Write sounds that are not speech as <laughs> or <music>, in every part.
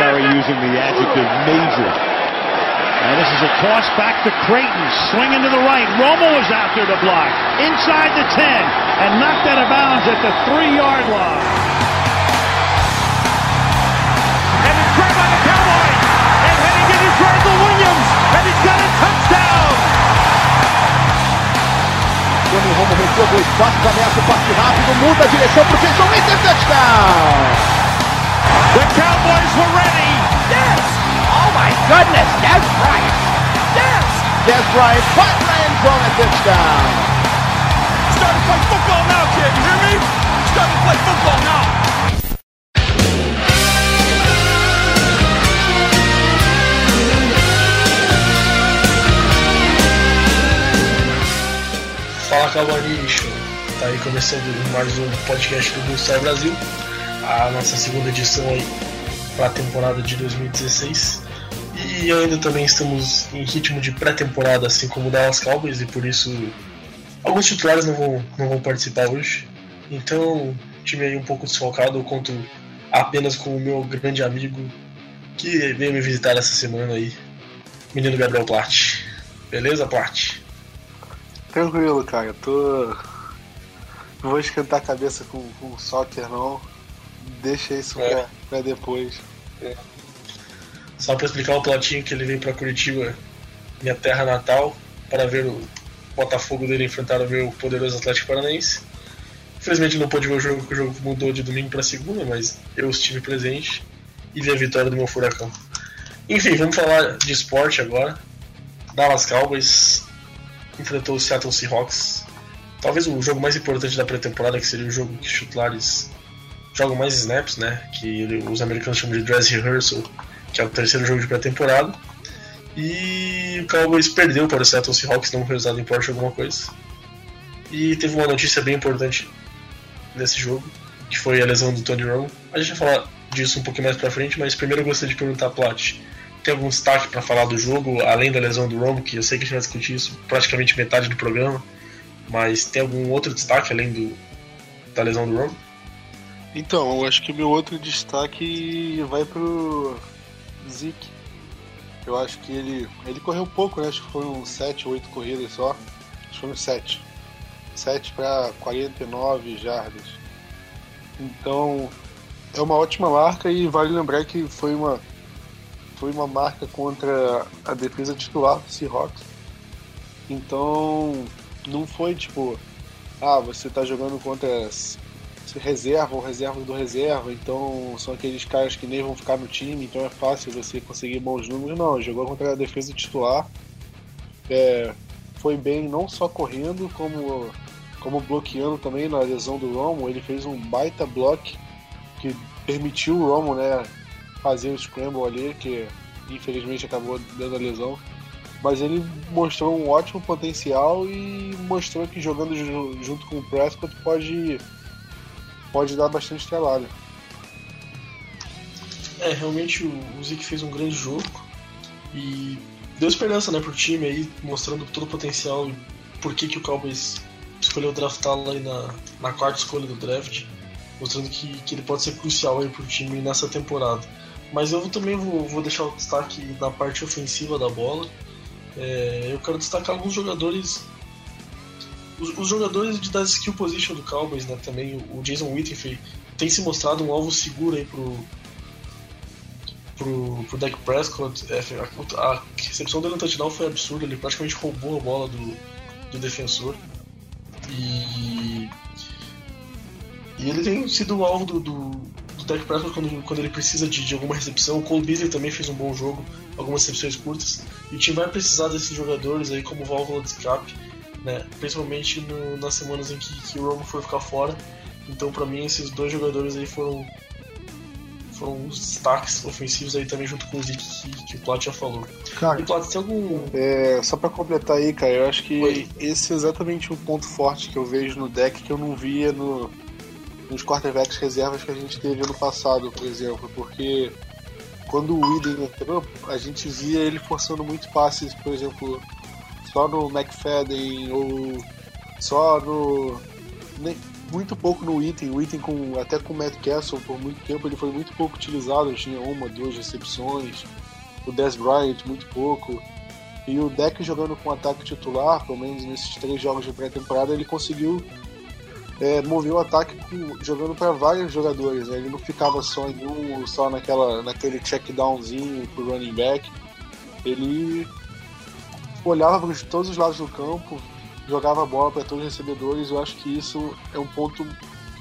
Vinatieri using the adjective major. And this is a toss back to Creighton, swinging to the right. Romo is out there to block, inside the 10, and knocked out of bounds at the three-yard line. And it's grabbed by the Cowboys, and heading in is Randall Williams, and he's got a touchdown. Quando o Romo recua dois passos, ameaça o passe rápido, muda a direção para o Jason Witten, touchdown! The Cowboys were ready. Oh my goodness, Des Bryant! Yes! Des Bryant, the end zone, a touchdown! Start to play football now, kid. You hear me? Start to play football now. Fala Cavalinho, tá aí começando mais um podcast do Bullstar Brasil, a nossa segunda edição aí para a temporada de 2016. E ainda também estamos em ritmo de pré-temporada, assim como o Dallas Cowboys, e por isso alguns titulares não vão, não vão participar hoje. Então, time aí um pouco desfocado, eu conto apenas com o meu grande amigo que veio me visitar essa semana aí, menino Gabriel Platt. Beleza, Platt? Tranquilo, cara. Tô. Não vou esquentar a cabeça com, com soccer, não. Deixa isso É. pra, pra depois. Só para explicar o Platinho que ele veio para Curitiba, minha terra natal, para ver o Botafogo dele enfrentar o meu poderoso Atlético Paranaense. Infelizmente não pôde ver o jogo, porque o jogo mudou de domingo para segunda, mas eu estive presente e vi a vitória do meu Furacão. Enfim, vamos falar de esporte agora. Dallas Cowboys enfrentou o Seattle Seahawks. Talvez o jogo mais importante da pré-temporada, que seria o jogo que os titulares jogam mais snaps, né? Que os americanos chamam de dress rehearsal, que é o terceiro jogo de pré-temporada. E o Cowboys perdeu para o Seattle Seahawks, não um resultado importa alguma coisa. E teve uma notícia bem importante nesse jogo, que foi a lesão do Tony Romo. A gente vai falar disso um pouquinho mais pra frente, mas primeiro eu gostaria de perguntar a Plat. Tem algum destaque para falar do jogo, além da lesão do Romo, que eu sei que a gente vai discutir isso praticamente metade do programa, mas tem algum outro destaque além do, da lesão do Romo? Então, eu acho que o meu outro destaque vai pro Zeke. Eu acho que ele. Ele correu pouco, né? Acho que foram 7 ou 8 corridas só. Acho que foram 7. 7 para 49 jardas. Então, é uma ótima marca e vale lembrar que foi uma foi uma marca contra a defesa titular do Seahawks. Então, não foi tipo, ah, você tá jogando contra reserva ou reserva do reserva, então são aqueles caras que nem vão ficar no time, então é fácil você conseguir bons números. Não, jogou contra a defesa titular. É, foi bem não só correndo, como, como bloqueando também na lesão do Romo. Ele fez um baita block que permitiu o Romo né, fazer o scramble ali, que infelizmente acabou dando a lesão. Mas ele mostrou um ótimo potencial e mostrou que jogando ju- junto com o Prescott pode, pode dar bastante trabalho. É, realmente o, Zeke fez um grande jogo e deu esperança né, pro time aí, mostrando todo o potencial e por que, que o Cowboys escolheu draftá-lo aí na, na quarta escolha do draft, mostrando que, que ele pode ser crucial aí pro time nessa temporada. Mas eu também vou, vou deixar o destaque na parte ofensiva da bola. É, eu quero destacar alguns jogadores. Os, os jogadores de, da skill position do Cowboys, né? Também o, Jason Witten tem se mostrado um alvo seguro aí pro, pro, pro Dak Prescott. É, a, a recepção dele no touchdown foi absurda, ele praticamente roubou a bola do, do defensor. E, e ele tem sido o alvo do, do, do Dak Prescott quando, quando ele precisa de, de alguma recepção. O Cole Beasley também fez um bom jogo, algumas recepções curtas. E o time vai precisar desses jogadores aí como válvula de escape, né? principalmente no, nas semanas em que, que o Romo for ficar fora. Então, para mim, esses dois jogadores aí foram foram os destaques ofensivos aí também junto com o Zeke que, que o Plat já falou. Cara, E Plat, tem algum. É, só pra completar aí, cara, eu acho que Oi. esse é exatamente o ponto forte que eu vejo no deck que eu não via no, nos quarterbacks reservas que a gente teve ano passado, por exemplo, porque quando o Whedon entrou, a gente via ele forçando muito passes, por exemplo, só no McFadden ou só no. nem- muito pouco no item. O item com até com o Matt Castle por muito tempo ele foi muito pouco utilizado. Tinha uma, duas recepções. O Dez Bryant muito pouco. E o deck jogando com ataque titular, pelo menos nesses três jogos de pré-temporada, ele conseguiu é, mover o ataque com, jogando para vários jogadores. Né? Ele não ficava só em um, só naquela, naquele check downzinho pro running back. Ele olhava para todos os lados do campo, jogava a bola para todos os recebedores. Eu acho que isso é um ponto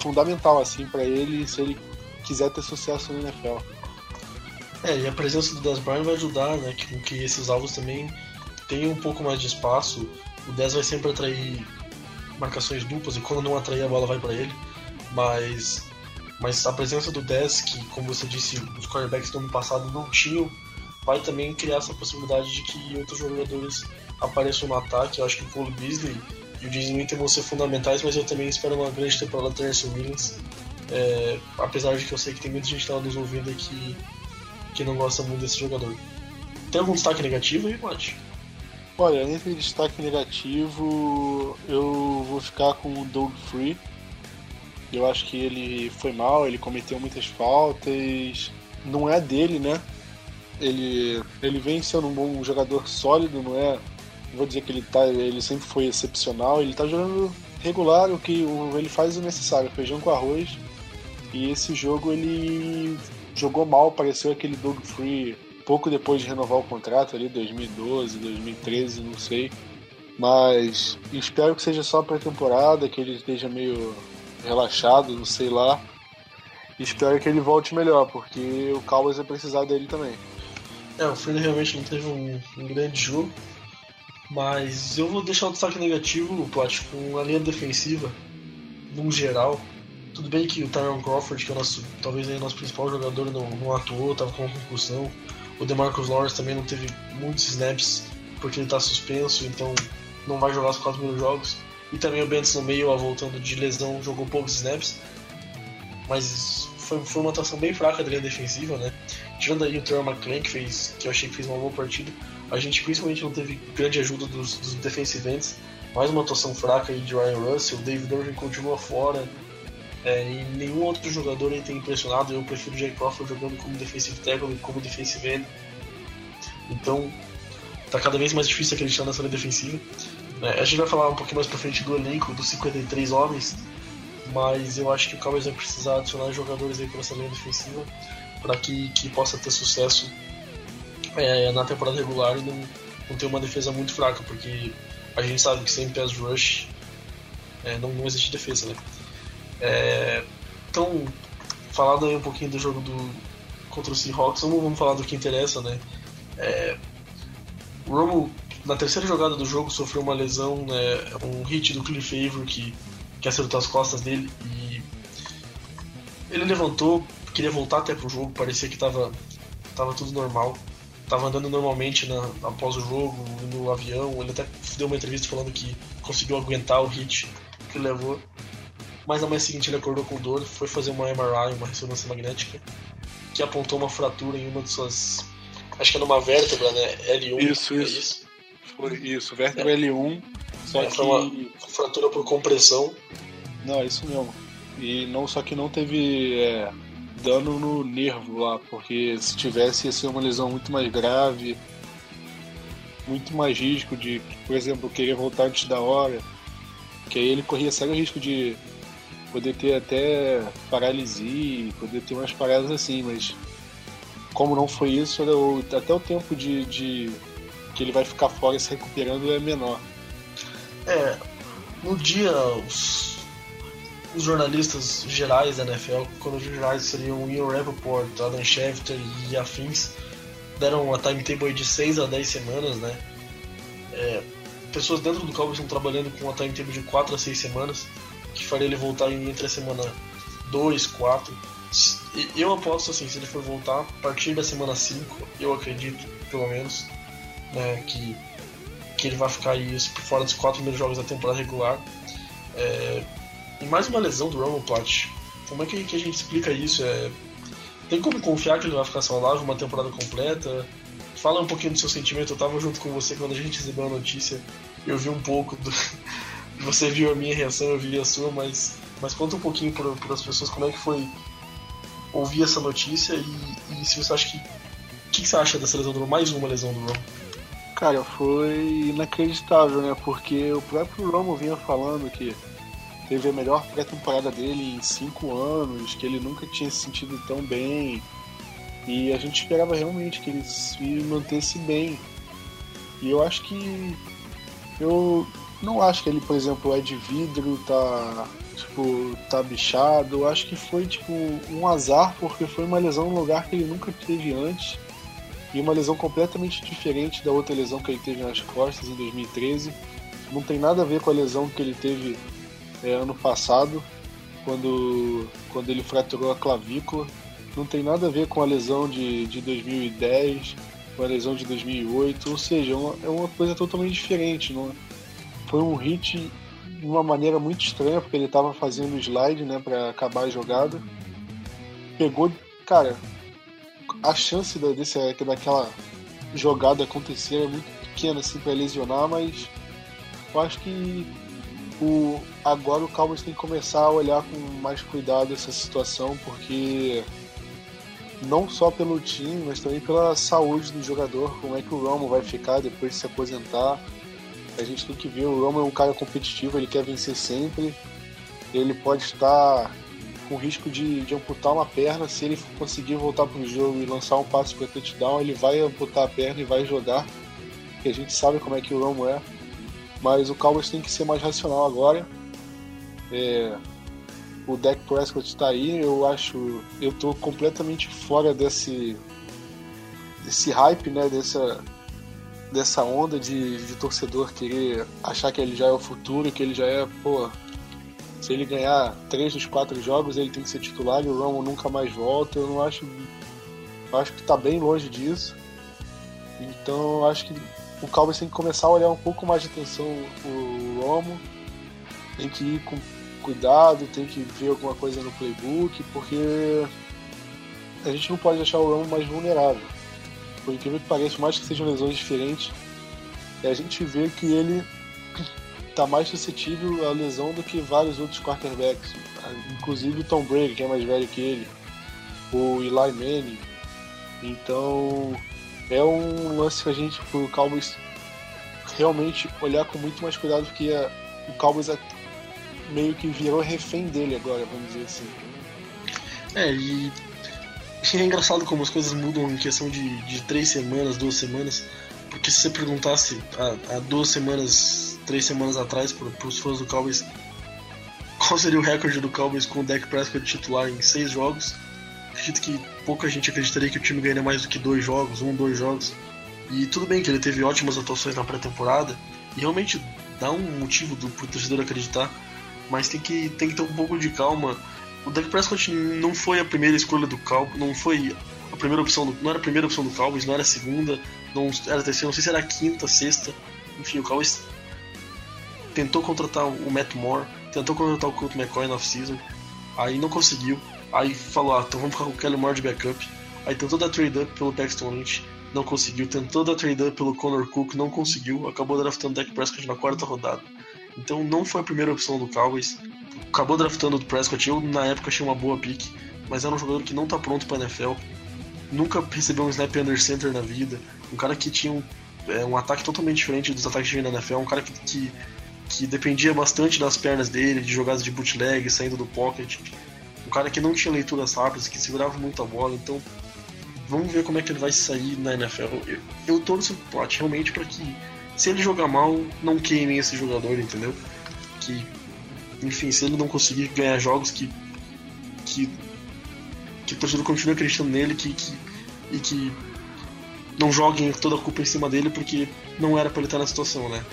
fundamental assim para ele se ele quiser ter sucesso no NFL. É, e a presença do Dez Bryant vai ajudar, né, com que esses alvos também tenham um pouco mais de espaço. O Dez vai sempre atrair marcações duplas e quando não atrair a bola vai para ele. Mas, mas a presença do 10, que como você disse, os quarterbacks do ano passado não tinham, vai também criar essa possibilidade de que outros jogadores apareçam no ataque. Eu acho que o Cole Beasley e o Jason Witten vão ser fundamentais, mas eu também espero uma grande temporada do Terence Williams. É, apesar de que eu sei que tem muita gente que está nos ouvindo aqui que não gosta muito desse jogador. Tem algum destaque negativo aí, Mate? Olha, entre destaque negativo, eu vou ficar com o Doug Free. Eu acho que ele foi mal, ele cometeu muitas faltas. Não é dele, né? Ele, ele vem sendo um bom jogador sólido, não é? Vou dizer que ele tá, ele sempre foi excepcional. Ele tá jogando regular, o que ele faz o necessário, feijão com arroz. E esse jogo ele jogou mal, pareceu aquele Doug Free pouco depois de renovar o contrato ali, 2012, 2013, não sei. Mas espero que seja só pré-temporada, que ele esteja meio relaxado, não sei lá. Espero que ele volte melhor, porque o Cowboys vai precisar dele também. É, o Freeland realmente não teve um, um, grande jogo, mas eu vou deixar o destaque negativo, Plat, com a linha defensiva, num geral. Tudo bem que o Tyron Crawford, que é o nosso, talvez aí o nosso principal jogador, não, não atuou, estava com uma concussão. O DeMarcus Lawrence também não teve muitos snaps porque ele está suspenso, então não vai jogar os 4 mil jogos. E também o Bentz no meio, voltando de lesão, jogou poucos snaps. Mas foi, foi uma atuação bem fraca da linha defensiva, né? Tirando aí o Terrell McClain, que, fez, que eu achei que fez uma boa partida, a gente principalmente não teve grande ajuda dos, dos defensive ends. Mais uma atuação fraca aí de Ryan Russell, o David Irving continua fora. É, e nenhum outro jogador aí tem impressionado. Eu prefiro o Jay Crawford jogando como defensive tackle e como defensive end. Então, tá cada vez mais difícil acreditar nessa linha defensiva. É, a gente vai falar um pouquinho mais pra frente do elenco, dos 53 homens, mas eu acho que o Cowboys vai precisar adicionar jogadores aí para essa linha defensiva para que, que possa ter sucesso é, na temporada regular e não, não ter uma defesa muito fraca, porque a gente sabe que sem pass rush é, não, não existe defesa, né? É, então, falando aí um pouquinho do jogo do contra o Seahawks, vamos, vamos falar do que interessa, né? É, o Romo, na terceira jogada do jogo, sofreu uma lesão, né, um hit do Cliff Favor que, que acertou as costas dele e ele levantou, queria voltar até pro jogo, parecia que tava, tava tudo normal. Tava andando normalmente na, após o jogo, no avião. Ele até deu uma entrevista falando que conseguiu aguentar o hit que levou mas na manhã seguinte ele acordou com dor, foi fazer uma MRI, uma ressonância magnética, que apontou uma fratura em uma de suas. Acho que é numa vértebra, né? L1. Isso, é isso. isso. Foi isso, vértebra é. L1. Só é, que. Foi uma fratura por compressão. Não, é isso mesmo. E não, só que não teve é, dano no nervo lá, porque se tivesse ia ser uma lesão muito mais grave, muito mais risco de, por exemplo, querer voltar antes da hora. Que aí ele corria sério risco de poder ter até paralisia, poder ter umas paradas assim, mas como não foi isso, até o tempo de, de que ele vai ficar fora se recuperando é menor. É, no dia os jornalistas gerais da NFL, quando os gerais seriam o Ian Rappaport, Adam Schefter e afins, deram uma timetable de 6 a 10 semanas, né? É, pessoas dentro do Cowboys estão trabalhando com uma timetable de 4 a 6 semanas que faria ele voltar entre a semana 2, 4. Eu aposto assim, se ele for voltar a partir da semana 5, eu acredito, pelo menos, né, que, que ele vai ficar aí fora dos quatro primeiros jogos da temporada regular. É, e mais uma lesão do Roman Plat. Como é que, que, a gente explica isso? É, tem como confiar que ele vai ficar saudável uma temporada completa? Fala um pouquinho do seu sentimento. Eu tava junto com você quando a gente recebeu a notícia. Eu vi um pouco do, <laughs> você viu a minha reação, eu vi a sua, mas Mas conta um pouquinho para as pessoas como é que foi ouvir essa notícia e, e se você acha que. O que, que, você acha dessa lesão do Romo? Mais uma lesão do Romo? Cara, foi inacreditável, né? Porque o próprio Romo vinha falando que teve a melhor pré-temporada dele em cinco anos, que ele nunca tinha se sentido tão bem. E a gente esperava realmente que ele se mantesse bem. E eu acho que. Eu não acho que ele, por exemplo, é de vidro, tá. Tipo, tá bichado. Eu acho que foi, tipo, um azar, porque foi uma lesão num lugar que ele nunca teve antes e uma lesão completamente diferente da outra lesão que ele teve nas costas em 2013. Não tem nada a ver com a lesão que ele teve é, ano passado, quando, quando ele fraturou a clavícula. Não tem nada a ver com a lesão de, de 2010, com a lesão de 2008. Ou seja, é uma, é uma coisa totalmente diferente. Não? É? Foi um hit de uma maneira muito estranha, porque ele estava fazendo slide né, para acabar a jogada. Pegou, cara, a chance da, desse, daquela jogada acontecer é muito pequena assim, para lesionar, mas eu acho que o, agora o Cowboys tem que começar a olhar com mais cuidado essa situação, porque não só pelo time, mas também pela saúde do jogador, como é que o Romo vai ficar depois de se aposentar. A gente tem que ver, o Romo é um cara competitivo, ele quer vencer sempre. Ele pode estar com risco de, de amputar uma perna. Se ele conseguir voltar para o jogo e lançar um passe para touchdown, ele vai amputar a perna e vai jogar. Porque a gente sabe como é que o Romo é. Mas o Cowboys tem que ser mais racional agora. É, o Dak Prescott está aí, eu acho, eu tô completamente fora desse desse hype, né, dessa dessa onda de, de torcedor querer achar que ele já é o futuro, que ele já é, pô, se ele ganhar três dos quatro jogos, ele tem que ser titular e o Romo nunca mais volta. Eu não acho. Eu acho que está bem longe disso. Então acho que o Cowboys tem que começar a olhar um pouco mais de atenção o Romo. Tem que ir com cuidado, tem que ver alguma coisa no playbook, porque a gente não pode deixar o Romo mais vulnerável. Por incrível que pareça, mais que sejam lesões diferentes, a gente vê que ele está mais suscetível à lesão do que vários outros quarterbacks, inclusive o Tom Brady, que é mais velho que ele, o Eli Manning. Então é um lance que a gente, pro Cowboys, realmente olhar com muito mais cuidado, porque a, o Cowboys é, meio que virou refém dele agora, vamos dizer assim. É, e é engraçado como as coisas mudam em questão de, de três semanas, duas semanas. Porque se você perguntasse há, há duas semanas três semanas atrás para os fãs do Cowboys qual seria o recorde do Cowboys com o Dak Prescott titular em seis jogos. Acredito que pouca gente acreditaria que o time ganharia mais do que dois jogos, um, dois jogos. E tudo bem que ele teve ótimas atuações na pré-temporada e realmente dá um motivo do pro torcedor acreditar, mas tem que, tem que ter um pouco de calma. O Dak Prescott não foi a primeira escolha do Cowboys, não foi a primeira opção, do, não era a primeira opção do Cowboys, não era a segunda, não era a terceira, não sei se era a quinta, sexta. Enfim, o Cowboys tentou contratar o Matt Moore, tentou contratar o Colt McCoy no off-season, aí não conseguiu. Aí falou, ah, então vamos ficar com o Kelly Moore de backup. Aí tentou dar trade up pelo Paxton Lynch, não conseguiu. Tentou dar trade up pelo Connor Cook, não conseguiu. Acabou draftando o Dak Prescott na quarta rodada. Então não foi a primeira opção do Cowboys. Acabou draftando o Prescott, eu na época achei uma boa pick, mas era um jogador que não tá pronto para NFL. Nunca recebeu um snap under center na vida. Um cara que tinha um, é, um ataque totalmente diferente dos ataques de na NFL. Um cara que, que que dependia bastante das pernas dele, de jogadas de bootleg, saindo do pocket. Um cara que não tinha leituras rápidas, que segurava muito a bola, então vamos ver como é que ele vai sair na NFL. Eu, eu torço plot realmente para que, se ele jogar mal, não queimem esse jogador, entendeu? Que, enfim, se ele não conseguir ganhar jogos, que, que, que o torcedor continue acreditando nele que, que, e que não joguem toda a culpa em cima dele, porque não era para ele estar na situação, né?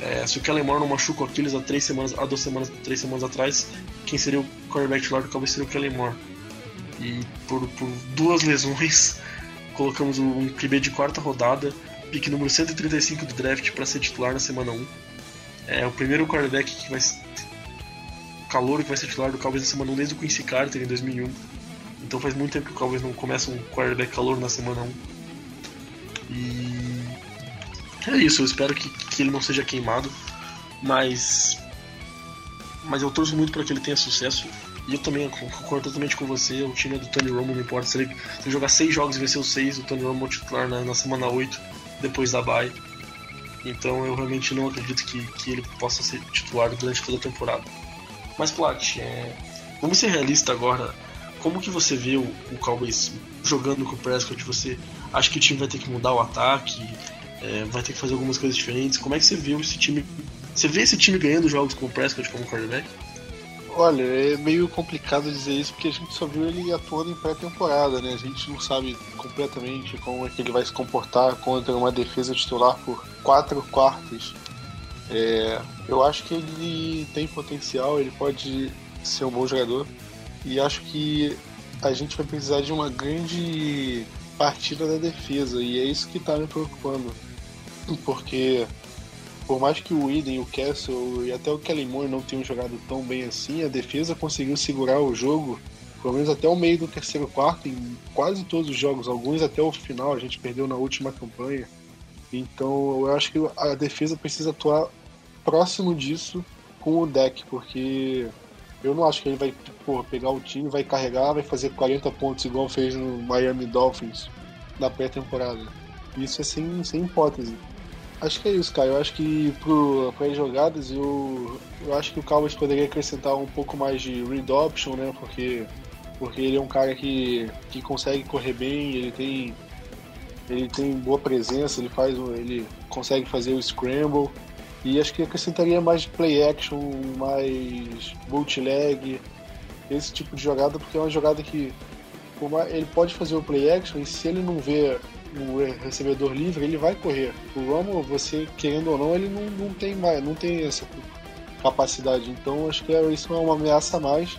É, se o Kellen Moore não machuca o Aquiles há três semanas, há duas semanas, três semanas atrás, quem seria o quarterback titular do Cowboys seria o Kellen Moore. E por, por duas lesões, <laughs> colocamos um QB de quarta rodada, pique número 135 do draft para ser titular na semana 1. É o primeiro quarterback que vai calor que vai ser titular do Cowboys na semana 1 desde o Quincy Carter em 2001. Então faz muito tempo que o Cowboys não começa um quarterback calor na semana 1. E é isso, eu espero que, que ele não seja queimado, mas mas eu torço muito para que ele tenha sucesso. E eu também concordo totalmente com você, o time é do Tony Romo, não importa se ele, se ele jogar seis jogos e vencer os seis, o Tony Romo é titular na, na semana 8, depois da bye. Então eu realmente não acredito que, que ele possa ser titular durante toda a temporada. Mas Plat, é... vamos ser realistas agora. Como que você vê o, o Cowboys jogando com o Prescott? Você acha que o time vai ter que mudar o ataque? É, vai ter que fazer algumas coisas diferentes? Como é que você vê esse time? Você vê esse time ganhando jogos com o Prescott como quarterback? Olha, é meio complicado dizer isso porque a gente só viu ele atuando em pré-temporada, né? A gente não sabe completamente como é que ele vai se comportar contra uma defesa titular por quatro quartos. É, eu acho que ele tem potencial, ele pode ser um bom jogador. E acho que a gente vai precisar de uma grande partida da defesa. E é isso que está me preocupando. Porque por mais que o Eden, o Castle e até o Kelly Moore não tenham jogado tão bem assim, a defesa conseguiu segurar o jogo, pelo menos até o meio do terceiro quarto, em quase todos os jogos, alguns até o final, a gente perdeu na última campanha. Então eu acho que a defesa precisa atuar próximo disso com o deck, porque eu não acho que ele vai porra, pegar o time, vai carregar, vai fazer 40 pontos igual fez no Miami Dolphins na pré-temporada. Isso é sem, sem hipótese. Acho que é isso, cara. Eu acho que para as jogadas eu, eu acho que o Cowboys poderia acrescentar um pouco mais de read option, né? Porque, porque ele é um cara que, que consegue correr bem, ele tem ele tem boa presença, ele faz ele consegue fazer o scramble e acho que acrescentaria mais play action, mais bootleg, esse tipo de jogada, porque é uma jogada que ele pode fazer o play action e se ele não vê o recebedor livre, ele vai correr. O Romo, você querendo ou não, ele não, não tem mais, não tem essa capacidade. Então acho que isso é uma ameaça a mais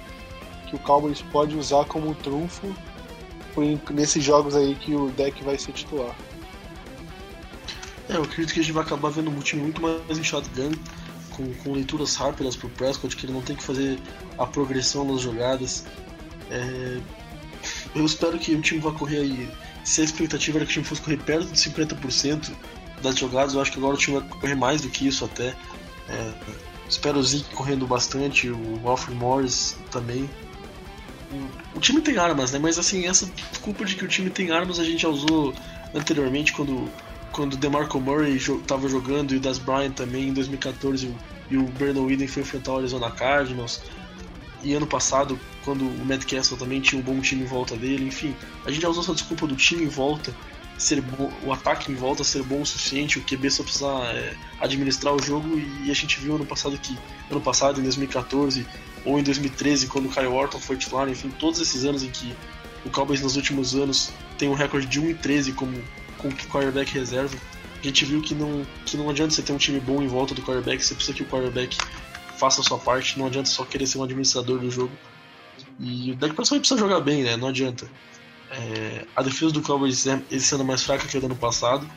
que o Cowboys pode usar como trunfo nesses jogos aí que o deck vai ser titular. É, eu acredito que a gente vai acabar vendo um time muito mais em shotgun, com, com leituras rápidas pro Prescott, que ele não tem que fazer a progressão nas jogadas. É, eu espero que o time vá correr aí. Se a expectativa era que o time fosse correr perto de 50% das jogadas, eu acho que agora o time vai correr mais do que isso até. É, espero o Zeke correndo bastante, o Alfred Morris também. O, time tem armas, né? Mas assim, essa culpa de que o time tem armas a gente já usou anteriormente quando quando DeMarco Murray estava jogando e o Das Bryant também em 2014 e o Brandon Whedon foi enfrentar o Arizona Cardinals. E ano passado, quando o Matt Castle também tinha um bom time em volta dele, enfim, a gente já usou essa desculpa do time em volta, ser o ataque em volta ser bom o suficiente, o QB só precisar é, administrar o jogo e a gente viu ano passado que ano passado em 2014 ou em 2013 quando o Kyle Orton foi titular, enfim, todos esses anos em que o Cowboys nos últimos anos tem um recorde de 1 e 13 como com o quarterback reserva. A gente viu que não, que não adianta você ter um time bom em volta do quarterback, você precisa que o quarterback faça a sua parte, não adianta só querer ser um administrador do jogo. E o Dak Prescott precisa jogar bem, né? Não adianta. É, a defesa do Cowboys é esse ano mais fraca que do ano passado.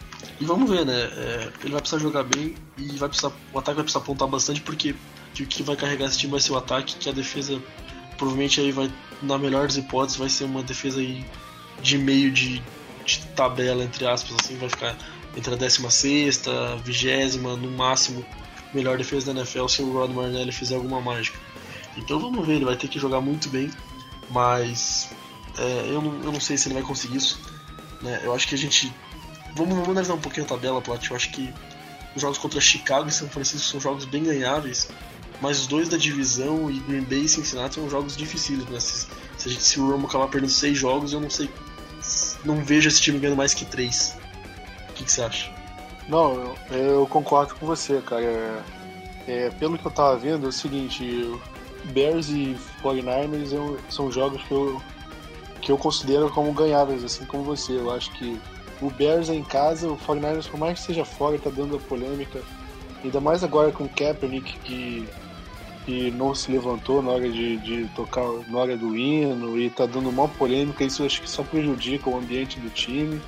E vamos ver, né? É, ele vai precisar jogar bem e vai precisar, o ataque vai precisar apontar bastante porque o que vai carregar esse time vai ser o ataque, que a defesa provavelmente aí vai, na melhor das hipóteses, vai ser uma defesa aí de meio de, de tabela, entre aspas, assim, vai ficar entre a 16 20 no máximo, melhor defesa da NFL se o Rod Marnelli fizer alguma mágica. Então vamos ver, ele vai ter que jogar muito bem, mas é, eu, não, eu não sei se ele vai conseguir isso. Né? Eu acho que a gente. Vamos, vamos analisar um pouquinho a tabela, Plat. Eu acho que os jogos contra Chicago e São Francisco são jogos bem ganháveis, mas os dois da divisão e Green Bay e Cincinnati são jogos difíceis. Né? Se, se, gente, se o Romo acabar perdendo seis jogos, eu não sei não vejo esse time ganhando mais que três. O que, que você acha? Não, eu, eu, concordo com você, cara. É, é, pelo que eu tava vendo, é o seguinte: Bears e 49ers são jogos que eu, que eu considero como ganháveis, assim como você. Eu acho que o Bears é em casa, o 49ers, por mais que seja fora, tá dando a polêmica. Ainda mais agora com o Kaepernick, que que não se levantou na hora de, de tocar, na hora do hino e tá dando uma polêmica, isso acho que só prejudica o ambiente do time.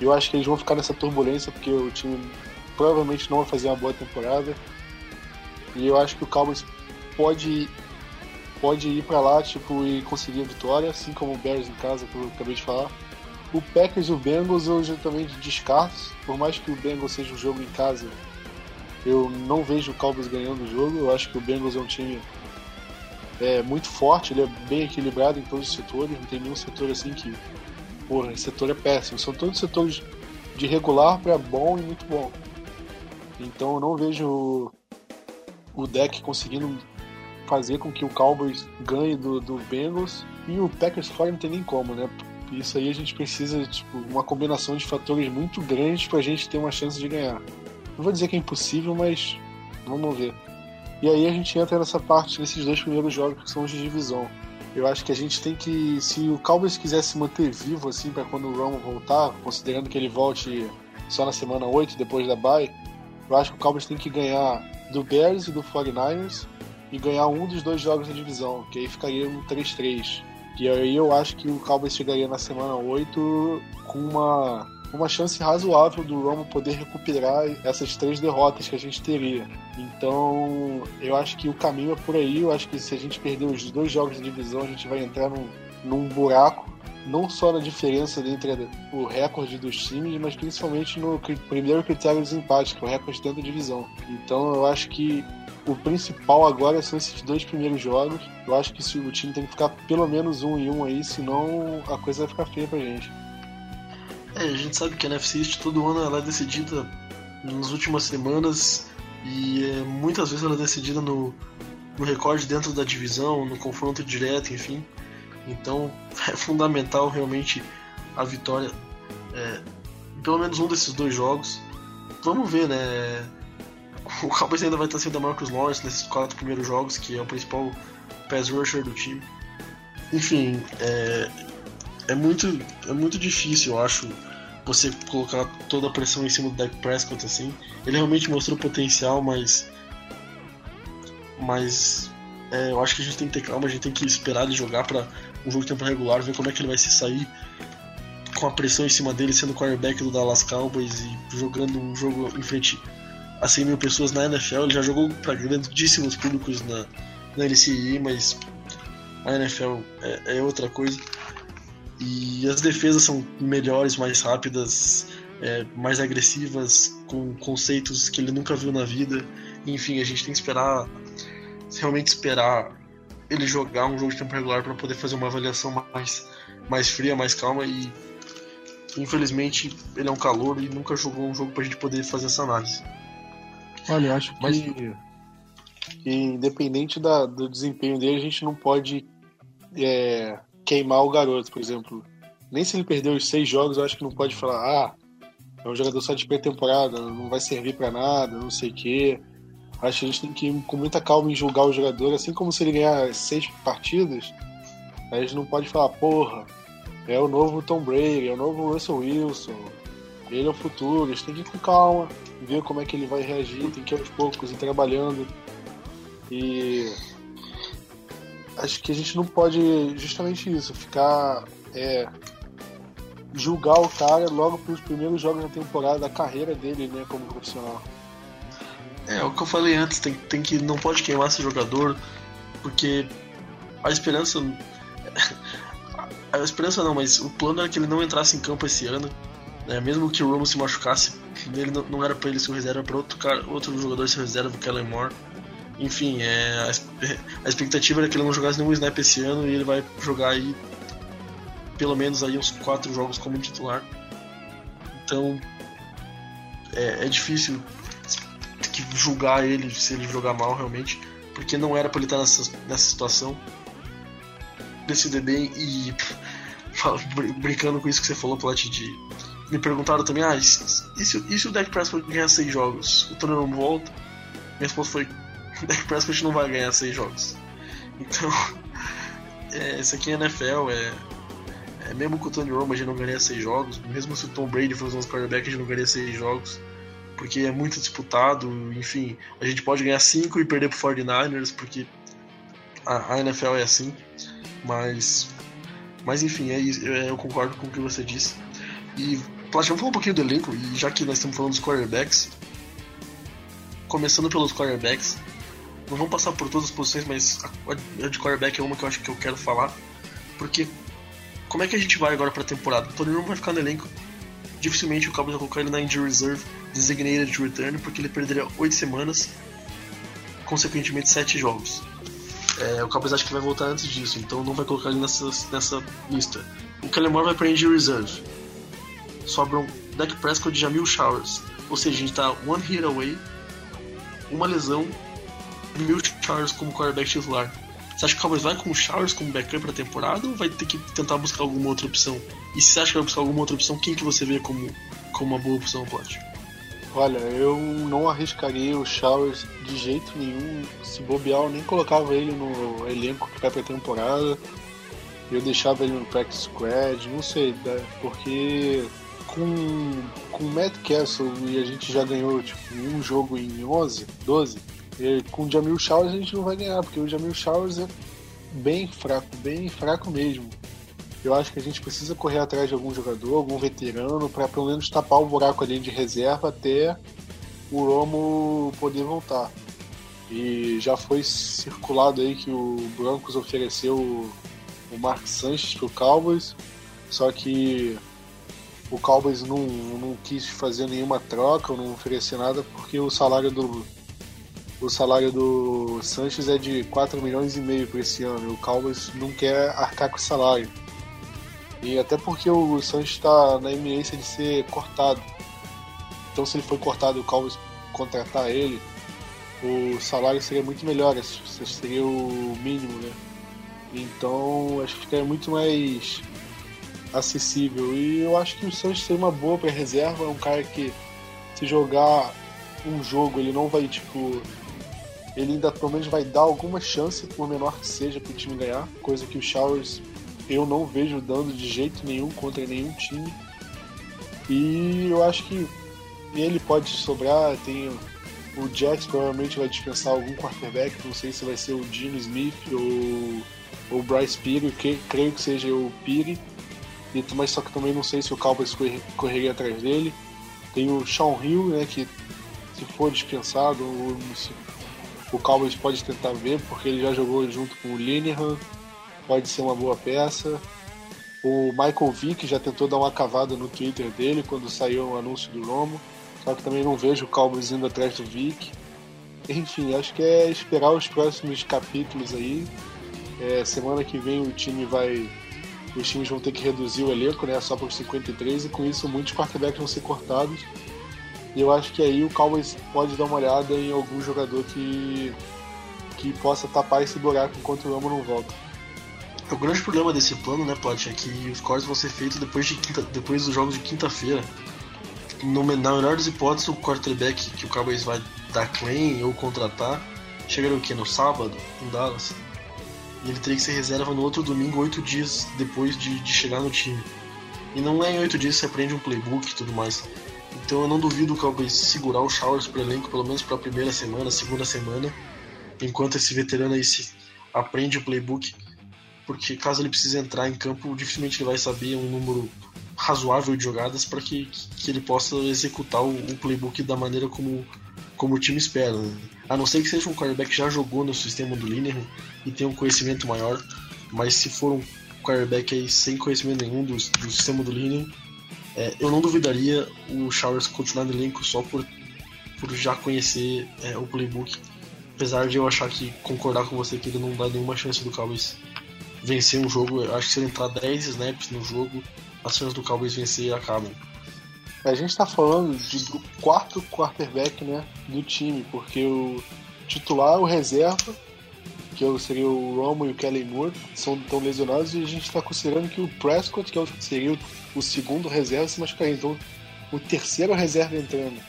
Eu acho que eles vão ficar nessa turbulência porque o time provavelmente não vai fazer uma boa temporada. E eu acho que o Cowboys pode pode ir para lá tipo e conseguir a vitória, assim como o Bears em casa que eu acabei de falar. O Packers e o Bengals eu já também descarto, por mais que o Bengals seja um jogo em casa Eu não vejo o Cowboys ganhando o jogo. Eu acho que o Bengals é um time é, muito forte, ele é bem equilibrado em todos os setores. Não tem nenhum setor assim que. Porra, esse setor é péssimo. São todos setores de regular para bom e muito bom. Então eu não vejo o deck conseguindo fazer com que o Cowboys ganhe do, do Bengals e o Packers fora não tem nem como, né? Isso aí a gente precisa de tipo, uma combinação de fatores muito grandes para a gente ter uma chance de ganhar. Não vou dizer que é impossível, mas vamos ver. E aí a gente entra nessa parte, nesses dois primeiros jogos que são os de divisão. Eu acho que a gente tem que, se o Cowboys quiser se manter vivo assim para quando o Romo voltar, considerando que ele volte só na semana 8 depois da bye, eu acho que o Cowboys tem que ganhar do Bears e do 49ers e ganhar um dos dois jogos da divisão, que aí ficaria um 3-3. E aí eu acho que o Cowboys chegaria na semana 8 com uma, uma chance razoável do Romo poder recuperar essas três derrotas que a gente teria. Então eu acho que o caminho é por aí. Eu acho que se a gente perder os dois jogos da divisão, a gente vai entrar num, num buraco não só na diferença entre o recorde dos times, mas principalmente no primeiro critério de empate, que é o recorde dentro da divisão. Então eu acho que o principal agora são esses dois primeiros jogos. Eu acho que o time tem que ficar pelo menos um e um aí, senão a coisa vai ficar feia pra gente. É, a gente sabe que a NFC East todo ano ela é decidida nas últimas semanas e é, muitas vezes ela é decidida no, no recorde dentro da divisão, no confronto direto, enfim. Então <laughs> é fundamental realmente a vitória, é, pelo menos um desses dois jogos. Vamos ver, né? O Cowboys ainda vai estar sendo a Marcus Lawrence nesses quatro primeiros jogos, que é o principal pass rusher do time. Enfim, é, é, muito, é muito difícil, eu acho, você colocar toda a pressão em cima do Dak Prescott assim. Ele realmente mostrou potencial, mas. Mas. É, eu acho que a gente tem que ter calma, a gente tem que esperar ele jogar para um jogo de tempo regular, ver como é que ele vai se sair com a pressão em cima dele, sendo quarterback do Dallas Cowboys e jogando um jogo em frente a 100 mil pessoas na NFL. Ele já jogou para grandíssimos públicos na, na LCI, mas a NFL é, é, outra coisa. E as defesas são melhores, mais rápidas, é, mais agressivas, com conceitos que ele nunca viu na vida. Enfim, a gente tem que esperar, realmente esperar ele jogar um jogo de tempo regular para poder fazer uma avaliação mais, mais fria, mais calma e infelizmente ele é um calor e nunca jogou um jogo para a gente poder fazer essa análise. Olha, eu acho que, Mas... que independente da, do desempenho dele, a gente não pode é, queimar o garoto, por exemplo. Nem se ele perdeu os seis jogos, eu acho que não pode falar, ah, é um jogador só de pré-temporada, não vai servir para nada, não sei o quê. Acho que a gente tem que ir com muita calma em julgar o jogador, assim como se ele ganhar seis partidas, a gente não pode falar, porra, é o novo Tom Brady, é o novo Russell Wilson, ele é o futuro, a gente tem que ir com calma, ver como é que ele vai reagir, tem que ir aos poucos ir trabalhando. E acho que a gente não pode justamente isso, ficar é, julgar o cara logo pelos primeiros jogos da temporada, da carreira dele, né, como profissional. É, o que eu falei antes, tem, tem que não pode queimar esse jogador, porque a esperança <laughs> a esperança não, mas o plano era que ele não entrasse em campo esse ano, né, mesmo que o Romo se machucasse, ele não, não era para ele ser reserva, para outro cara, outro jogador ser reserva, o Kellen Moore. Enfim, é, a, expectativa era que ele não jogasse nenhum snap esse ano e ele vai jogar aí pelo menos aí uns quatro jogos como titular. Então é, é difícil julgar ele se ele jogar mal realmente, porque não era para ele estar nessa, nessa situação. Decide bem e <laughs> brincando com isso que você falou, Plat, de me perguntaram também, ah, e se, e se, o Dak Prescott ganhar seis jogos? O Tony não volta? Minha resposta foi, Dak Prescott não vai ganhar seis jogos. Então, <laughs> é, isso aqui é NFL, é, é mesmo com o Tony Romo a gente não ganharia seis jogos, mesmo se o Tom Brady fosse nosso quarterback a gente não ganharia seis jogos, porque é muito disputado, enfim, a gente pode ganhar cinco e perder pro 49ers, porque a, a NFL é assim, mas, mas enfim, é, é, eu concordo com o que você disse. E Plat, vamos falar um pouquinho do elenco, e já que nós estamos falando dos quarterbacks, começando pelos quarterbacks, não vamos passar por todas as posições, mas a de quarterback é uma que eu acho que eu quero falar, porque como é que a gente vai agora para a temporada? O Tony Romo vai ficar no elenco, dificilmente o Cowboys vai colocar ele na injury reserve designated return porque ele perderia 8 semanas, consequentemente 7 jogos. É, o Cowboys acha que vai voltar antes disso, então não vai colocar ele nessa, nessa lista. O Kellen vai para injury reserve. Sobram Dak Prescott e Jamil Showers. Ou seja, a gente tá one hit away, uma lesão, Jamil Showers como quarterback titular. Você acha que o Cowboys vai com o Showers como backup pra temporada ou vai ter que tentar buscar alguma outra opção? E se você acha que vai buscar alguma outra opção, quem que você vê como, como uma boa opção, Plot? Olha, eu não arriscaria o Showers de jeito nenhum. Se bobear, eu nem colocava ele no elenco que vai pra temporada. Eu deixava ele no practice squad, não sei, né? porque com, com o Matt Castle e a gente já ganhou tipo, um jogo em 11, 12, e com o Jamil Showers a gente não vai ganhar, porque o Jamil Showers é bem fraco, bem fraco mesmo. Eu acho que a gente precisa correr atrás de algum jogador, algum veterano, para pelo menos tapar o buraco ali de reserva até o Romo poder voltar. E já foi circulado aí que o Broncos ofereceu o Mark Sanchez pro Cowboys, só que o Cowboys não, não quis fazer nenhuma troca, não oferecer nada, porque o salário do, o salário do Sanches é de 4 milhões e meio por esse ano. O Cowboys não quer arcar com o salário. E até porque o Sanches está na iminência de ser cortado. Então se ele for cortado e o Cowboys contratar ele, o salário seria muito melhor, seria o mínimo, né? Então acho que ficaria muito mais acessível. E eu acho que o Sanches seria uma boa para reserva, é um cara que se jogar um jogo ele não vai tipo ele ainda pelo menos vai dar alguma chance, por menor que seja, para o time ganhar, coisa que o Showers eu não vejo dando de jeito nenhum contra nenhum time. E eu acho que ele pode sobrar, tem o Jets provavelmente vai dispensar algum quarterback, não sei se vai ser o Gino Smith ou o Bryce Piri, que creio que seja o Piri, mas só que também não sei se o Cowboys correria atrás dele. Tem o Sean Hill, né, que se for dispensado, se o Cowboys pode tentar ver, porque ele já jogou junto com o Linehan, pode ser uma boa peça. O Michael Vick já tentou dar uma cavada no Twitter dele quando saiu o anúncio do Romo, só que também não vejo o Cowboys indo atrás do Vick. Enfim, acho que é esperar os próximos capítulos aí. É, semana que vem o time vai. Os times vão ter que reduzir o elenco, né? Só para os 53, e com isso muitos quarterbacks vão ser cortados. E eu acho que aí o Cowboys pode dar uma olhada em algum jogador que, que possa tapar esse buraco enquanto o Romo não volta. O grande problema desse plano, né, Plot, é que os cortes vão ser feitos depois, de quinta, depois dos jogos de quinta-feira. Na melhor das hipóteses, o quarterback que o Cowboys vai dar claim ou contratar chegaria o quê? No sábado, em Dallas. E ele teria que ser reserva no outro domingo, oito dias depois de, de chegar no time. E não é em oito dias que você aprende um playbook e tudo mais. Então eu não duvido o Cowboys segurar o Showers pro elenco, pelo menos para a primeira semana, segunda semana, enquanto esse veterano aí se aprende o playbook, porque caso ele precise entrar em campo, dificilmente ele vai saber um número razoável de jogadas para que, que ele possa executar o, o, playbook da maneira como, como o time espera. Né? A não ser que seja um quarterback que já jogou no sistema do Linear e tenha um conhecimento maior, mas se for um quarterback aí sem conhecimento nenhum do, do sistema do Linear, é, eu não duvidaria o Showers continuar no elenco só por, por já conhecer é, o playbook. Apesar de eu achar que concordar com você que ele não dá nenhuma chance do Cowboys vencer um jogo. Eu acho que se ele entrar 10 snaps no jogo, as chances do Cowboys vencer acabam. A gente está falando de, do quarto quarterback né, do time, porque o titular, o reserva, que seria o Romo e o Kelly Moore, são tão lesionados e a gente está considerando que o Prescott, que é seria o segundo reserva, se machucaria. Então, o terceiro reserva entrando.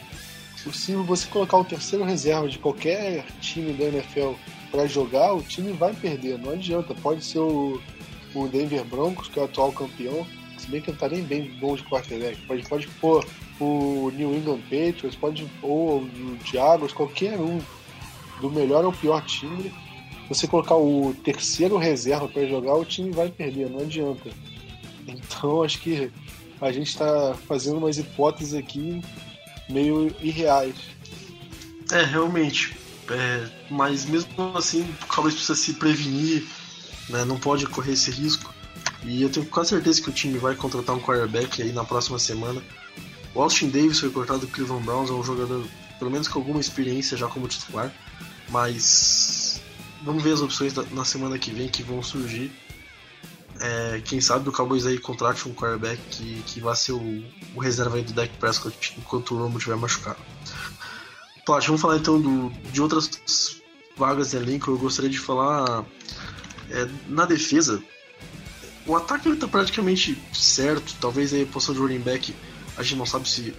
Se você colocar o terceiro reserva de qualquer time da NFL para jogar, o time vai perder, não adianta. Pode ser o, o Denver Broncos, que é o atual campeão, se bem que não tá nem bem bom de quarterback. Pode, pode pôr o New England Patriots, pode pôr o Diagos, qualquer um. Do melhor ao pior time, você colocar o terceiro reserva para jogar, o time vai perder, não adianta. Então <laughs> acho que a gente está fazendo umas hipóteses aqui meio irreais. É, realmente. É, mas mesmo assim, o Cowboys precisa se prevenir, né, não pode correr esse risco. E eu tenho quase certeza que o time vai contratar um quarterback aí na próxima semana. O Austin Davis foi cortado do Cleveland Browns, é um jogador, pelo menos com alguma experiência já como titular, mas vamos ver as opções da, na semana que vem que vão surgir. É, quem sabe o Cowboys aí contrate um quarterback que, que vai ser o, o reserva aí do Dak Prescott enquanto o Romo estiver machucado. Plat, vamos falar então do, de outras vagas de elenco. Eu gostaria de falar é, na defesa. O ataque está praticamente certo. Talvez aí a posição de running back a gente não sabe se,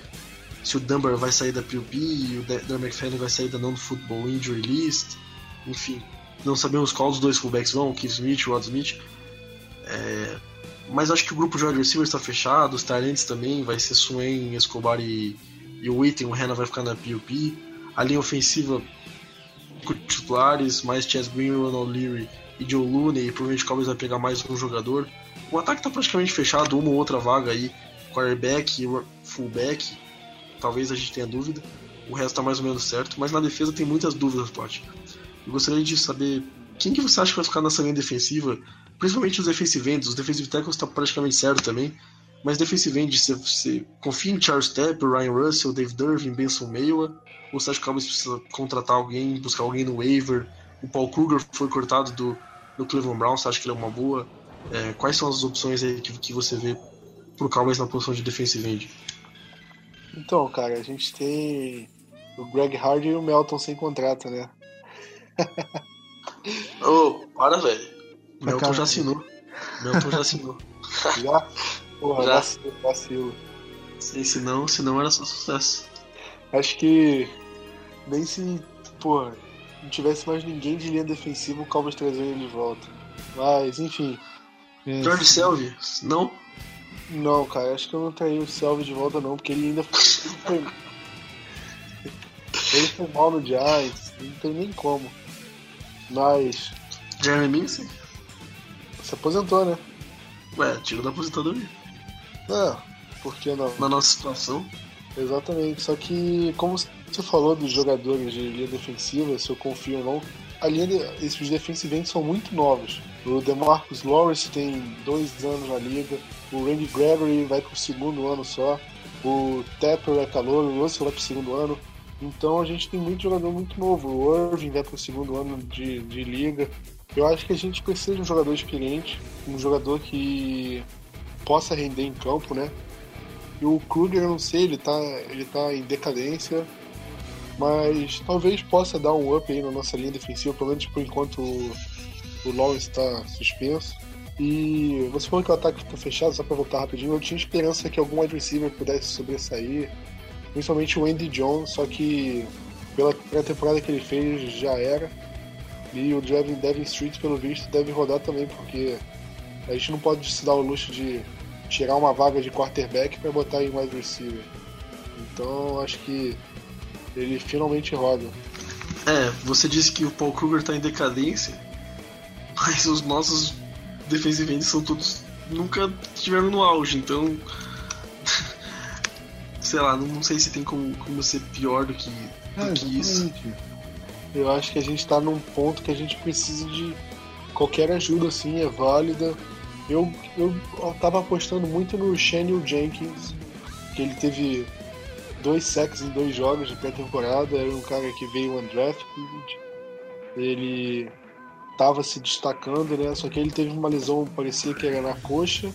se o Dunbar vai sair da PUP e o Dan McFadden vai sair da non-football injury list. Enfim, não sabemos qual dos dois fullbacks vão, o Keith Smith, o Rod Smith. É, mas acho que o grupo de wide receivers está fechado, os Tyrants também, vai ser Swain, Escobar e, e o Witten, o Renan vai ficar na PUP. A linha ofensiva com titulares, mais Chess Green, Ronald Leary e Joe Looney, e provavelmente o Cowboys vai pegar mais um jogador. O ataque está praticamente fechado, uma ou outra vaga aí, quarterback, fullback, talvez a gente tenha dúvida. O resto está mais ou menos certo, mas na defesa tem muitas dúvidas, Plot. Eu gostaria de saber quem que você acha que vai ficar nessa linha defensiva Principalmente os defensive ends, os defensive tackles está praticamente certo também. Mas defensive end, você, você confia em Charles Tapp, Ryan Russell, Dave Durvin, Benson Mayowa? Ou você acha que o Cowboys precisa contratar alguém, buscar alguém no waiver? O Paul Kruger foi cortado do, do Cleveland Browns, você acha que ele é uma boa? É, quais são as opções aí que, que você vê pro Cowboys na posição de defensive end? Então, cara, a gente tem o Greg Hardy e o Melton sem contrato, né? Ô, oh, para, velho. Melton já assinou. <laughs> Melton já assinou. já? Porra, já. vacilo, vacilo. Sim, se não, se não era só sucesso. Acho que nem se, porra, não tivesse mais ninguém de linha defensiva, o Cowboys trazer ele de volta. Mas, enfim. George Selvi, não? Não, cara, acho que eu não traí o Selvi de volta não, porque ele ainda foi... <laughs> ele foi mal no Giants, não tem nem como. Mas... Jeremy Mincy? Se aposentou, né? Ué, tiro da aposentadoria. Não, por que não? Na nossa situação. Exatamente, só que como você falou dos jogadores de linha defensiva, se eu confio ou não, a linha de, esses defensivos são muito novos. O DeMarcus Lawrence tem dois anos na liga, o Randy Gregory vai pro segundo ano só, o Tepper é calor, o Russell vai pro segundo ano. Então a gente tem muito jogador muito novo. O Irving vai pro segundo ano de, de liga. Eu acho que a gente precisa de um jogador experiente, um jogador que possa render em campo, né? E o Kruger, eu não sei, ele tá, ele tá em decadência, mas talvez possa dar um up aí na nossa linha defensiva, pelo menos por enquanto o, o Lawrence está suspenso. E você falou que o ataque ficou fechado, só para voltar rapidinho, eu tinha esperança que algum receiver pudesse sobressair, principalmente o Andy Jones, só que pela, temporada que ele fez já era. E o Devin, Devin Street, pelo visto, deve rodar também, porque a gente não pode se dar o luxo de tirar uma vaga de quarterback para botar em wide receiver. Então acho que ele finalmente roda. É, você disse que o Paul Kruger está em decadência, mas os nossos defensive são todos nunca estiveram no auge, então sei lá, não, sei se tem como, como ser pior do que, do é, que isso. Eu acho que a gente está num ponto que a gente precisa de qualquer ajuda assim, é válida. Eu, eu tava apostando muito no Shaniel Jenkins, que ele teve dois sacks em dois jogos de pré-temporada, era um cara que veio undrafted. Ele tava se destacando, né? Só que ele teve uma lesão, parecia que era na coxa.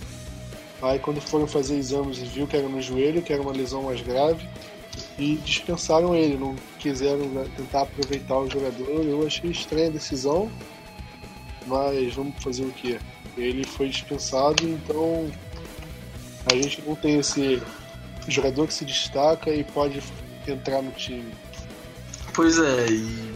Aí quando foram fazer exames, viu que era no joelho, que era uma lesão mais grave e dispensaram ele, não quiseram tentar aproveitar o jogador. Eu achei estranha a decisão, mas vamos fazer o que? Ele foi dispensado, então a gente não tem esse jogador que se destaca e pode entrar no time. Pois é, e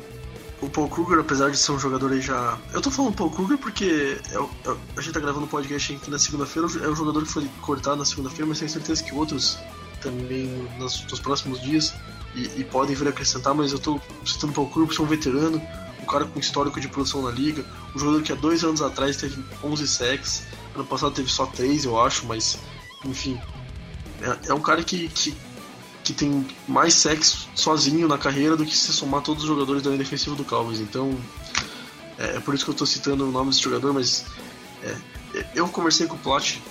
o Paul Kruger, apesar de ser um jogador aí já. Eu tô falando Paul Kruger porque é, é, a gente tá gravando o podcast aqui na segunda-feira, é um jogador que foi cortado na segunda-feira, mas tenho certeza que outros também nos, nos próximos dias e, e, podem vir acrescentar, mas eu estou citando para o Curvo, que é um veterano, um cara com histórico de produção na liga, um jogador que há dois anos atrás teve 11 sacks, ano passado teve só 3, eu acho, mas enfim, é, é um cara que, que, que tem mais sacks sozinho na carreira do que se somar todos os jogadores da linha defensiva do Cowboys, então é, é por isso que eu estou citando o nome desse jogador, mas é, eu conversei com o Plot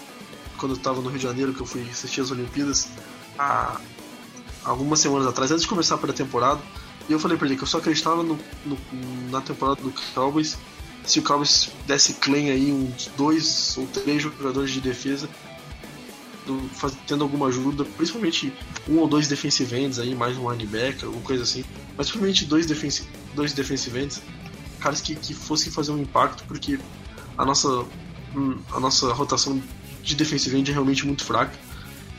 quando eu estava no Rio de Janeiro, que eu fui assistir as Olimpíadas, há algumas semanas atrás, antes de começar a pré-temporada, e eu falei pra ele que eu só acreditava no, no, na temporada do Cowboys se o Cowboys desse claim aí uns dois ou três jogadores de defesa faz, tendo alguma ajuda, principalmente um ou dois defensive ends aí, mais um linebacker, alguma coisa assim, mas principalmente dois, defensive, dois defensive ends, caras que, que fossem fazer um impacto, porque a nossa, hum, a nossa rotação de defensive end é realmente muito fraca.